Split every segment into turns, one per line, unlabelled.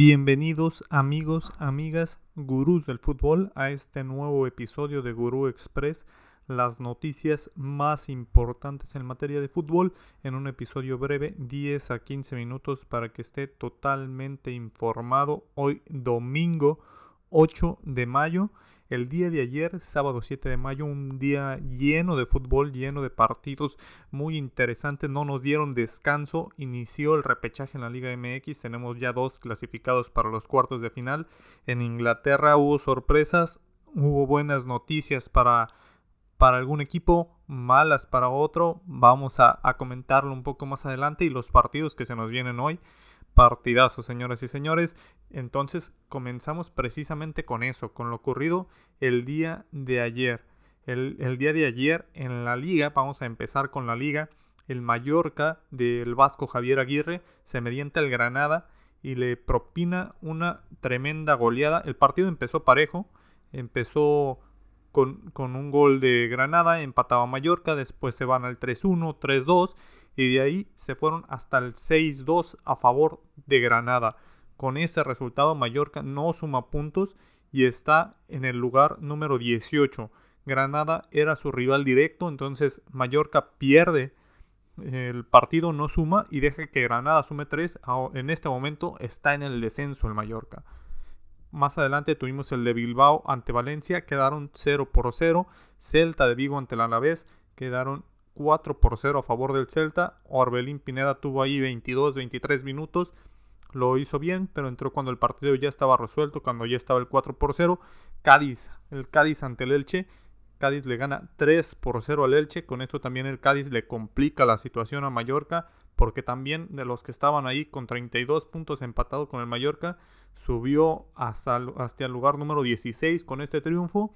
Bienvenidos amigos, amigas, gurús del fútbol a este nuevo episodio de Gurú Express, las noticias más importantes en materia de fútbol en un episodio breve, 10 a 15 minutos para que esté totalmente informado hoy domingo 8 de mayo. El día de ayer, sábado 7 de mayo, un día lleno de fútbol, lleno de partidos muy interesantes. No nos dieron descanso. Inició el repechaje en la Liga MX. Tenemos ya dos clasificados para los cuartos de final. En Inglaterra hubo sorpresas. Hubo buenas noticias para, para algún equipo, malas para otro. Vamos a, a comentarlo un poco más adelante y los partidos que se nos vienen hoy partidazo, señoras y señores. Entonces comenzamos precisamente con eso, con lo ocurrido el día de ayer. El, día de ayer en la liga, vamos a empezar con la liga, el Mallorca del Vasco Javier Aguirre se mediante el Granada y le propina una tremenda goleada. El partido empezó parejo, empezó con, con un gol de Granada, empataba Mallorca, después se van al 3-1, 3-2 y de ahí se fueron hasta el 6-2 a favor de Granada. Con ese resultado Mallorca no suma puntos y está en el lugar número 18. Granada era su rival directo, entonces Mallorca pierde el partido, no suma y deja que Granada sume 3. En este momento está en el descenso el Mallorca. Más adelante tuvimos el de Bilbao ante Valencia, quedaron 0 por 0. Celta de Vigo ante el Alavés, quedaron 4 por 0 a favor del Celta. Orbelín Pineda tuvo ahí 22, 23 minutos. Lo hizo bien, pero entró cuando el partido ya estaba resuelto, cuando ya estaba el 4 por 0. Cádiz, el Cádiz ante el Elche. Cádiz le gana 3 por 0 al Elche. Con esto también el Cádiz le complica la situación a Mallorca, porque también de los que estaban ahí con 32 puntos empatado con el Mallorca, subió hasta, hasta el lugar número 16 con este triunfo.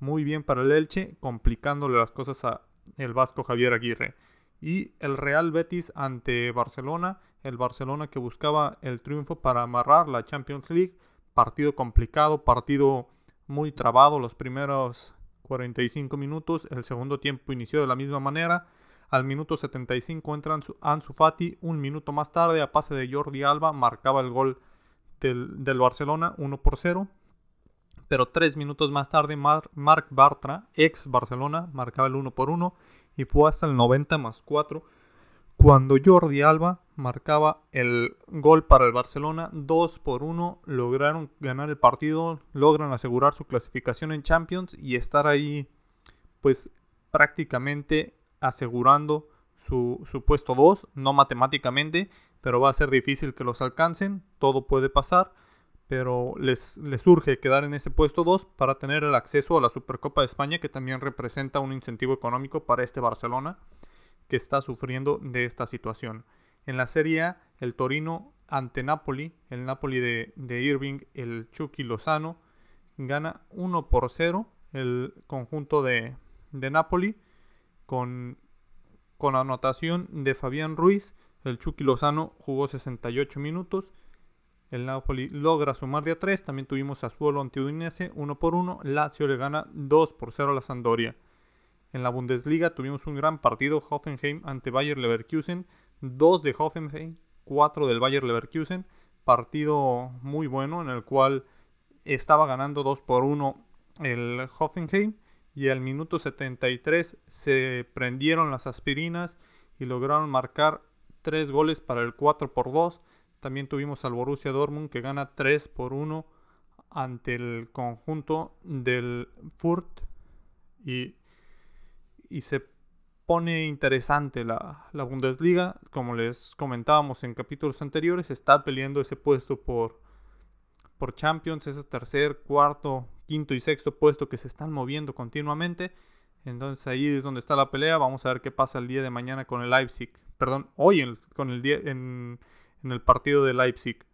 Muy bien para el Elche, complicándole las cosas a, el vasco Javier Aguirre. Y el Real Betis ante Barcelona, el Barcelona que buscaba el triunfo para amarrar la Champions League. Partido complicado, partido muy trabado los primeros 45 minutos. El segundo tiempo inició de la misma manera. Al minuto 75 entra Ansu Fati. Un minuto más tarde, a pase de Jordi Alba, marcaba el gol del, del Barcelona 1 por 0 pero tres minutos más tarde Marc Bartra, ex Barcelona, marcaba el 1 por 1 y fue hasta el 90 más 4 cuando Jordi Alba marcaba el gol para el Barcelona. 2 por 1, lograron ganar el partido, logran asegurar su clasificación en Champions y estar ahí pues prácticamente asegurando su, su puesto 2, no matemáticamente, pero va a ser difícil que los alcancen, todo puede pasar pero les, les surge quedar en ese puesto 2 para tener el acceso a la Supercopa de España, que también representa un incentivo económico para este Barcelona, que está sufriendo de esta situación. En la Serie A, el Torino ante Napoli, el Napoli de, Irving, el Chucky Lozano, gana 1 por 0 el conjunto de, de Napoli con, con anotación de Fabián Ruiz. El Chucky Lozano jugó 68 minutos el Napoli logra sumar de a 3. También tuvimos a Suolo ante Udinese 1 por 1. Lazio le gana 2 por 0 a la Sampdoria. En la Bundesliga tuvimos un gran partido. Hoffenheim ante Bayer Leverkusen. 2 de Hoffenheim, 4 del Bayer Leverkusen. Partido muy bueno en el cual estaba ganando 2 por 1 el Hoffenheim. Y al minuto 73 se prendieron las aspirinas y lograron marcar 3 goles para el 4 por 2 también tuvimos al Borussia Dortmund que gana 3 por 1 ante el conjunto del Furt. Y, y se pone interesante la, la, Bundesliga. Como les comentábamos en capítulos anteriores, está peleando ese puesto por, por Champions, ese tercer, cuarto, quinto y sexto puesto que se están moviendo continuamente. Entonces ahí es donde está la pelea. Vamos a ver qué pasa el día de mañana con el Leipzig. Perdón, hoy con el día en el partido de Leipzig.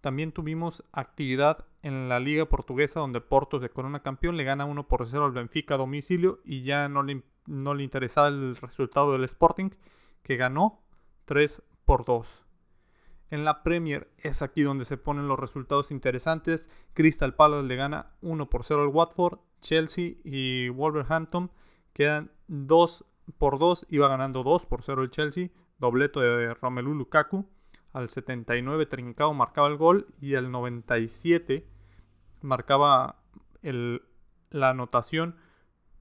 También tuvimos actividad en la Liga Portuguesa donde Porto de corona campeón, le gana 1 por 0 al Benfica a domicilio y ya no le, no le interesaba el resultado del Sporting que ganó 3 por 2. En la Premier es aquí donde se ponen los resultados interesantes. Crystal Palace le gana 1 por 0 al Watford. Chelsea y Wolverhampton quedan 2 por 2. Iba ganando 2 por 0 el Chelsea. Dobleto de Romelu Lukaku. Al 79 Trincao marcaba el gol y al 97 marcaba el, la anotación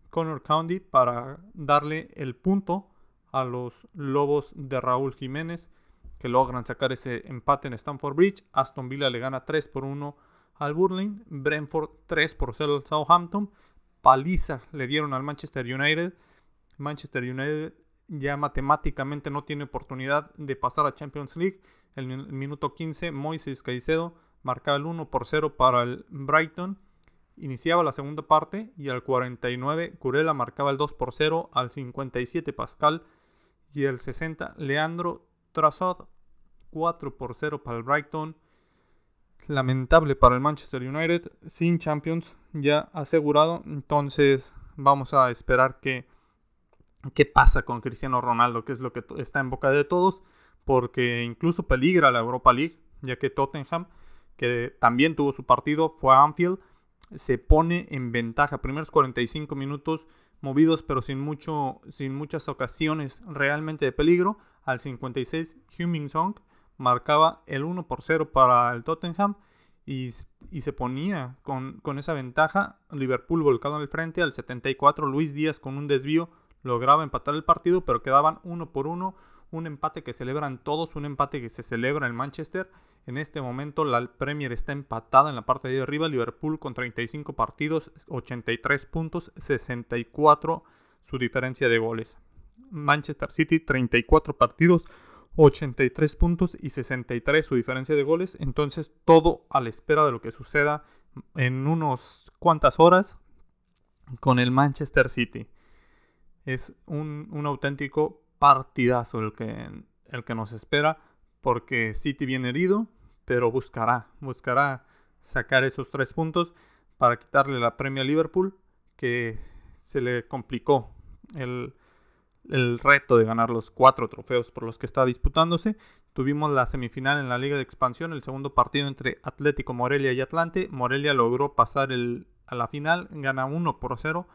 Connor County para darle el punto a los Lobos de Raúl Jiménez que logran sacar ese empate en Stamford Bridge. Aston Villa le gana 3 por 1 al Burling. Brentford 3 por 0 al Southampton. Paliza le dieron al Manchester United. Manchester United ya matemáticamente no tiene oportunidad de pasar a Champions League. El, minuto 15, Moises Caicedo marcaba el 1 por 0 para el Brighton. Iniciaba la segunda parte y al 49 Curela marcaba el 2 por 0, al 57 Pascal y el 60 Leandro Trazod 4 por 0 para el Brighton. Lamentable para el Manchester United sin Champions ya asegurado. Entonces vamos a esperar que qué pasa con Cristiano Ronaldo, que es lo que está en boca de todos, porque incluso peligra la Europa League, ya que Tottenham, que también tuvo su partido, fue a Anfield se pone en ventaja. Primeros 45 minutos movidos, pero sin, mucho, sin muchas ocasiones realmente de peligro. Al 56, Huming Song marcaba el 1 por 0 para el Tottenham y, se ponía con, con, esa ventaja. Liverpool volcado en el frente. Al 74, Luis Díaz con un desvío lograba empatar el partido, pero quedaban 1 por 1 un empate que celebran todos, un empate que se celebra en Manchester. En este momento la Premier está empatada en la parte de arriba, Liverpool con 35 partidos, 83 puntos, 64 su diferencia de goles. Manchester City 34 partidos, 83 puntos y 63 su diferencia de goles. Entonces todo a la espera de lo que suceda en unos cuantas horas con el Manchester City. Es un, un auténtico partidazo el que, el que nos espera, porque City viene herido, pero buscará, buscará sacar esos tres puntos para quitarle la premia a Liverpool, que se le complicó el, el reto de ganar los cuatro trofeos por los que está disputándose. Tuvimos la semifinal en la Liga de Expansión, el segundo partido entre Atlético Morelia y Atlante. Morelia logró pasar el, a la final, gana 1 por 0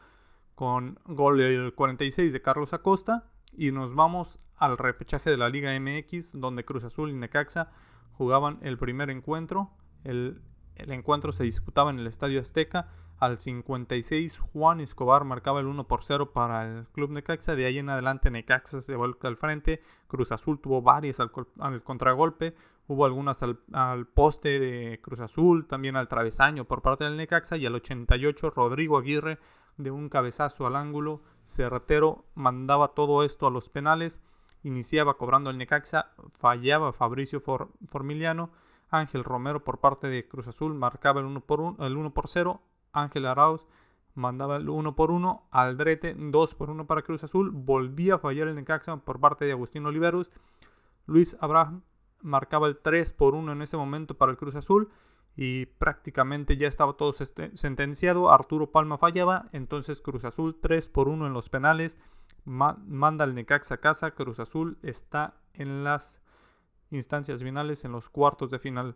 con gol del 46 de Carlos Acosta. Y nos vamos al repechaje de la Liga MX, donde Cruz Azul y Necaxa jugaban el primer encuentro. El, encuentro se disputaba en el Estadio Azteca. Al 56, Juan Escobar marcaba el 1 por 0 para el Club Necaxa. De ahí en adelante, Necaxa se vuelve al frente. Cruz Azul tuvo varias al, contragolpe. Hubo algunas al, poste de Cruz Azul, también al travesaño por parte del Necaxa. Y al 88, Rodrigo Aguirre de un cabezazo al ángulo certero, mandaba todo esto a los penales, iniciaba cobrando el Necaxa, fallaba Fabricio Formiliano, Ángel Romero por parte de Cruz Azul marcaba el 1 por, 1, el 1 por 0, Ángel Arauz mandaba el 1 por 1, Aldrete 2 por 1 para Cruz Azul, volvía a fallar el Necaxa por parte de Agustín Oliveros, Luis Abraham marcaba el 3 por 1 en ese momento para el Cruz Azul y prácticamente ya estaba todo sentenciado. Arturo Palma fallaba, entonces Cruz Azul 3 por 1 en los penales. manda al Necaxa a casa. Cruz Azul está en las instancias finales, en los cuartos de final.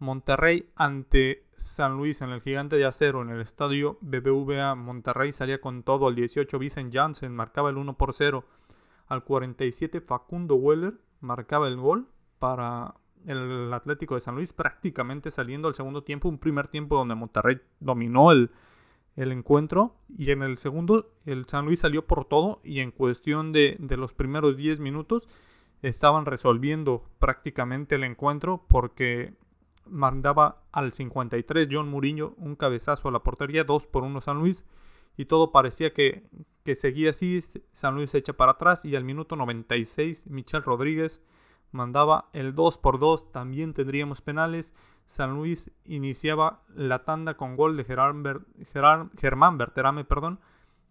Monterrey ante San Luis en el Gigante de Acero en el estadio BBVA. Monterrey salía con todo. Al 18 Vicent Janssen marcaba el 1 por 0. Al 47 Facundo Weller marcaba el gol para el Atlético de San Luis prácticamente saliendo al segundo tiempo, un primer tiempo donde Monterrey dominó el, encuentro. Y en el segundo el San Luis salió por todo y en cuestión de, de los primeros 10 minutos estaban resolviendo prácticamente el encuentro porque mandaba al 53 John Muriño un cabezazo a la portería, 2 por 1 San Luis y todo parecía que, que seguía así, San Luis se echa para atrás y al minuto 96 Michel Rodríguez mandaba el 2 por 2, también tendríamos penales. San Luis iniciaba la tanda con gol de Germán Berterame, perdón.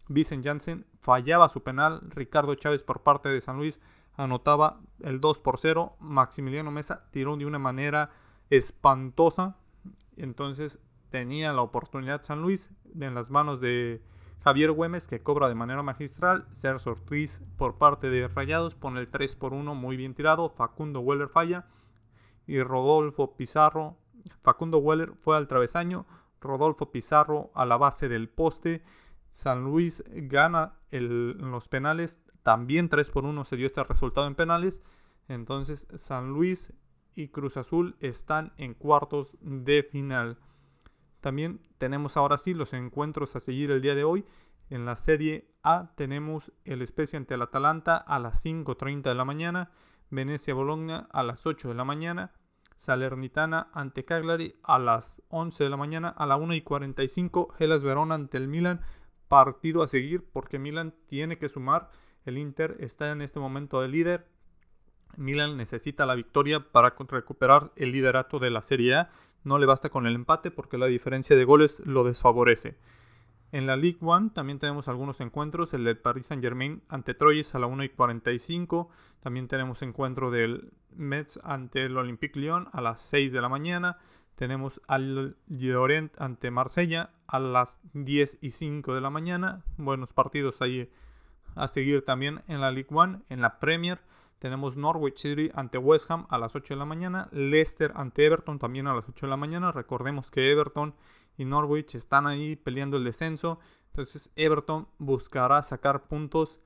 Vicen Janssen fallaba su penal. Ricardo Chávez por parte de San Luis anotaba el 2 por 0. Maximiliano Mesa tiró de una manera espantosa. Entonces tenía la oportunidad San Luis en las manos de Javier Güemes que cobra de manera magistral. Sergio Ortiz por parte de Rayados pone el 3 por 1 muy bien tirado. Facundo Weller falla. Y Rodolfo Pizarro. Facundo Weller fue al travesaño. Rodolfo Pizarro a la base del poste. San Luis gana en los penales. También 3 por 1 se dio este resultado en penales. Entonces San Luis y Cruz Azul están en cuartos de final. También tenemos ahora sí los encuentros a seguir el día de hoy. En la Serie A tenemos el Spezia ante el Atalanta a las 5.30 de la mañana, Venecia Bologna a las 8 de la mañana, Salernitana ante Cagliari a las 11 de la mañana, a la 1 y 45 Gelas Verona ante el Milan, partido a seguir porque Milan tiene que sumar, el Inter está en este momento de líder, Milan necesita la victoria para recuperar el liderato de la Serie A, no le basta con el empate porque la diferencia de goles lo desfavorece. En la League One también tenemos algunos encuentros, el del Paris Saint Germain ante Troyes a la 1 y 45, también tenemos encuentro del Metz ante el Olympique Lyon a las 6 de la mañana, tenemos al Llorent ante Marsella a las 10 y 5 de la mañana, buenos partidos ahí a seguir también en la League One, en la Premier tenemos Norwich City ante West Ham a las 8 de la mañana, Leicester ante Everton también a las 8 de la mañana, recordemos que Everton y Norwich están ahí peleando el descenso. Entonces Everton buscará sacar puntos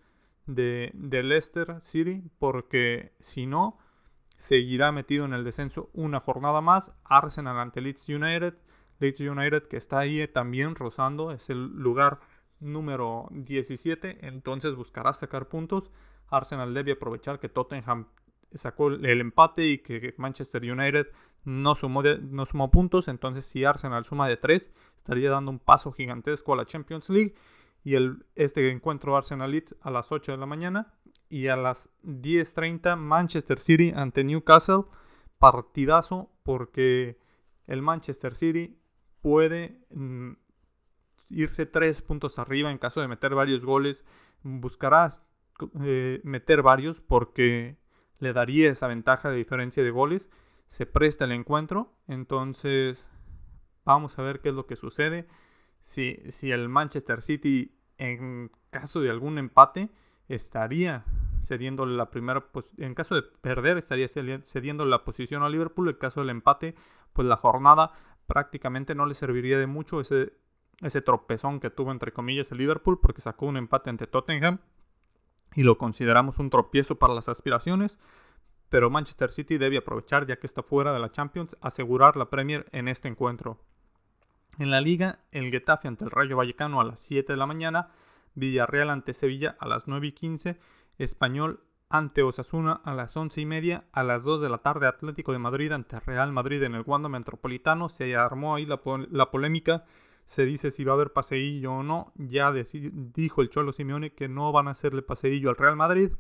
de, Leicester City porque si no, seguirá metido en el descenso una jornada más. Arsenal ante Leeds United. Leeds United que está ahí también rozando, es el lugar número 17, entonces buscará sacar puntos. Arsenal debe aprovechar que Tottenham sacó el empate y que Manchester United no sumó, no sumó puntos, entonces si Arsenal suma de 3, estaría dando un paso gigantesco a la Champions League. Y el, este encuentro Arsenal a las 8 de la mañana y a las 10.30 Manchester City ante Newcastle. Partidazo porque el Manchester City puede mm, irse 3 puntos arriba en caso de meter varios goles. Buscará eh, meter varios porque le daría esa ventaja de diferencia de goles se presta el encuentro. Entonces, vamos a ver qué es lo que sucede. Si, si el Manchester City, en caso de algún empate, estaría cediendo la primera en caso de perder estaría cediendo la posición a Liverpool en caso del empate pues la jornada prácticamente no le serviría de mucho ese, ese tropezón que tuvo entre comillas el Liverpool porque sacó un empate ante Tottenham y lo consideramos un tropiezo para las aspiraciones pero Manchester City debe aprovechar, ya que está fuera de la Champions, asegurar la Premier en este encuentro. En la liga, el Getafe ante el Rayo Vallecano a las 7 de la mañana, Villarreal ante Sevilla a las 9 y 15, Español ante Osasuna a las 11 y media, a las 2 de la tarde Atlético de Madrid ante Real Madrid en el Wanda Metropolitano, se armó ahí la, la polémica, se dice si va a haber paseillo o no, ya dijo el Cholo Simeone que no van a hacerle paseillo al Real Madrid,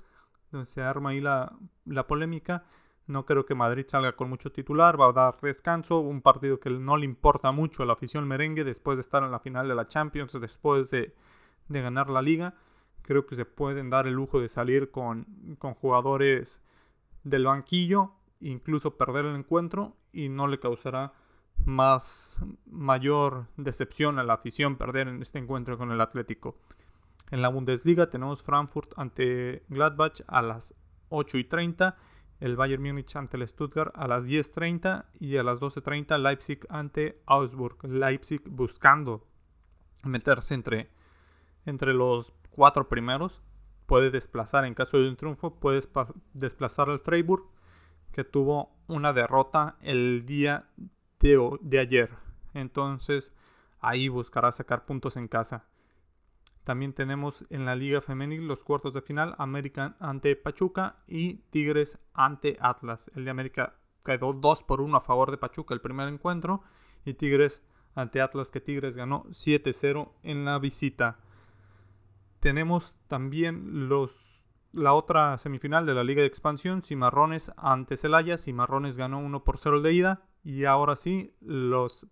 se arma ahí la, polémica. No creo que Madrid salga con mucho titular, va a dar descanso, un partido que no le importa mucho a la afición merengue después de estar en la final de la Champions, después de, ganar la liga. Creo que se pueden dar el lujo de salir con, con jugadores del banquillo, incluso perder el encuentro y no le causará más mayor decepción a la afición perder en este encuentro con el Atlético. En la Bundesliga tenemos Frankfurt ante Gladbach a las 8 y 30, el Bayern Múnich ante el Stuttgart a las 10.30 y a las 12.30 Leipzig ante Augsburg. Leipzig buscando meterse entre, entre los cuatro primeros. Puede desplazar en caso de un triunfo, puede desplazar al Freiburg que tuvo una derrota el día de, de ayer. Entonces ahí buscará sacar puntos en casa. También tenemos en la Liga Femenil los cuartos de final, América ante Pachuca y Tigres ante Atlas. El de América quedó 2 por 1 a favor de Pachuca el primer encuentro y Tigres ante Atlas que Tigres ganó 7-0 en la visita. Tenemos también los, la otra semifinal de la Liga de Expansión, Cimarrones ante Celaya. Cimarrones ganó 1 por 0 de ida y ahora sí los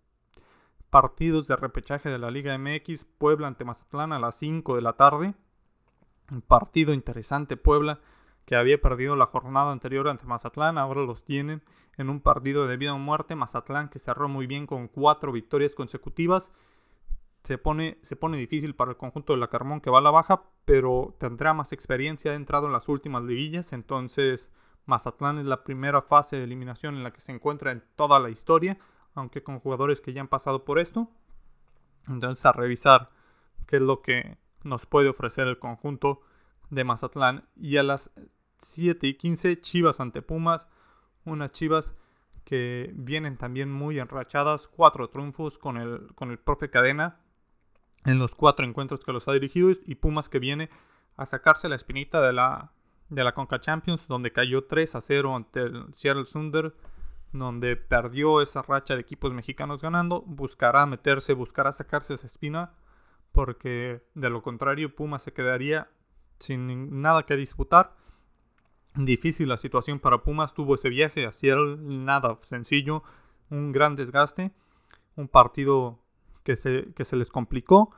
partidos de repechaje de la Liga MX, Puebla ante Mazatlán a las 5 de la tarde. Un partido interesante, Puebla, que había perdido la jornada anterior ante Mazatlán, ahora los tienen en un partido de vida o muerte. Mazatlán que cerró muy bien con cuatro victorias consecutivas. Se pone, se pone difícil para el conjunto de la Carmón que va a la baja, pero tendrá más experiencia, ha entrado en las últimas liguillas, entonces Mazatlán es la primera fase de eliminación en la que se encuentra en toda la historia aunque con jugadores que ya han pasado por esto. Entonces a revisar qué es lo que nos puede ofrecer el conjunto de Mazatlán. Y a las 7 y 15 Chivas ante Pumas. Unas Chivas que vienen también muy enrachadas, cuatro triunfos con el, con el profe Cadena en los cuatro encuentros que los ha dirigido y Pumas que viene a sacarse la espinita de la, de la Conca Champions, donde cayó 3 a 0 ante el Seattle Sunder, donde perdió esa racha de equipos mexicanos ganando, buscará meterse, buscará sacarse esa espina, porque de lo contrario Pumas se quedaría sin nada que disputar. Difícil la situación para Pumas, tuvo ese viaje a Seattle, nada sencillo, un gran desgaste, un partido que se, que se les complicó.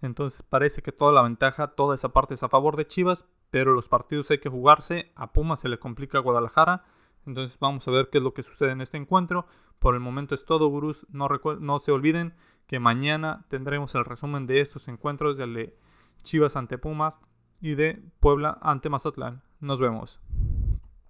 Entonces parece que toda la ventaja, toda esa parte es a favor de Chivas, pero los partidos hay que jugarse. A Pumas se le complica a Guadalajara. Entonces vamos a ver qué es lo que sucede en este encuentro. Por el momento es todo, gurús. No, no se olviden que mañana tendremos el resumen de estos encuentros, del de Chivas ante Pumas y de Puebla ante Mazatlán. Nos vemos.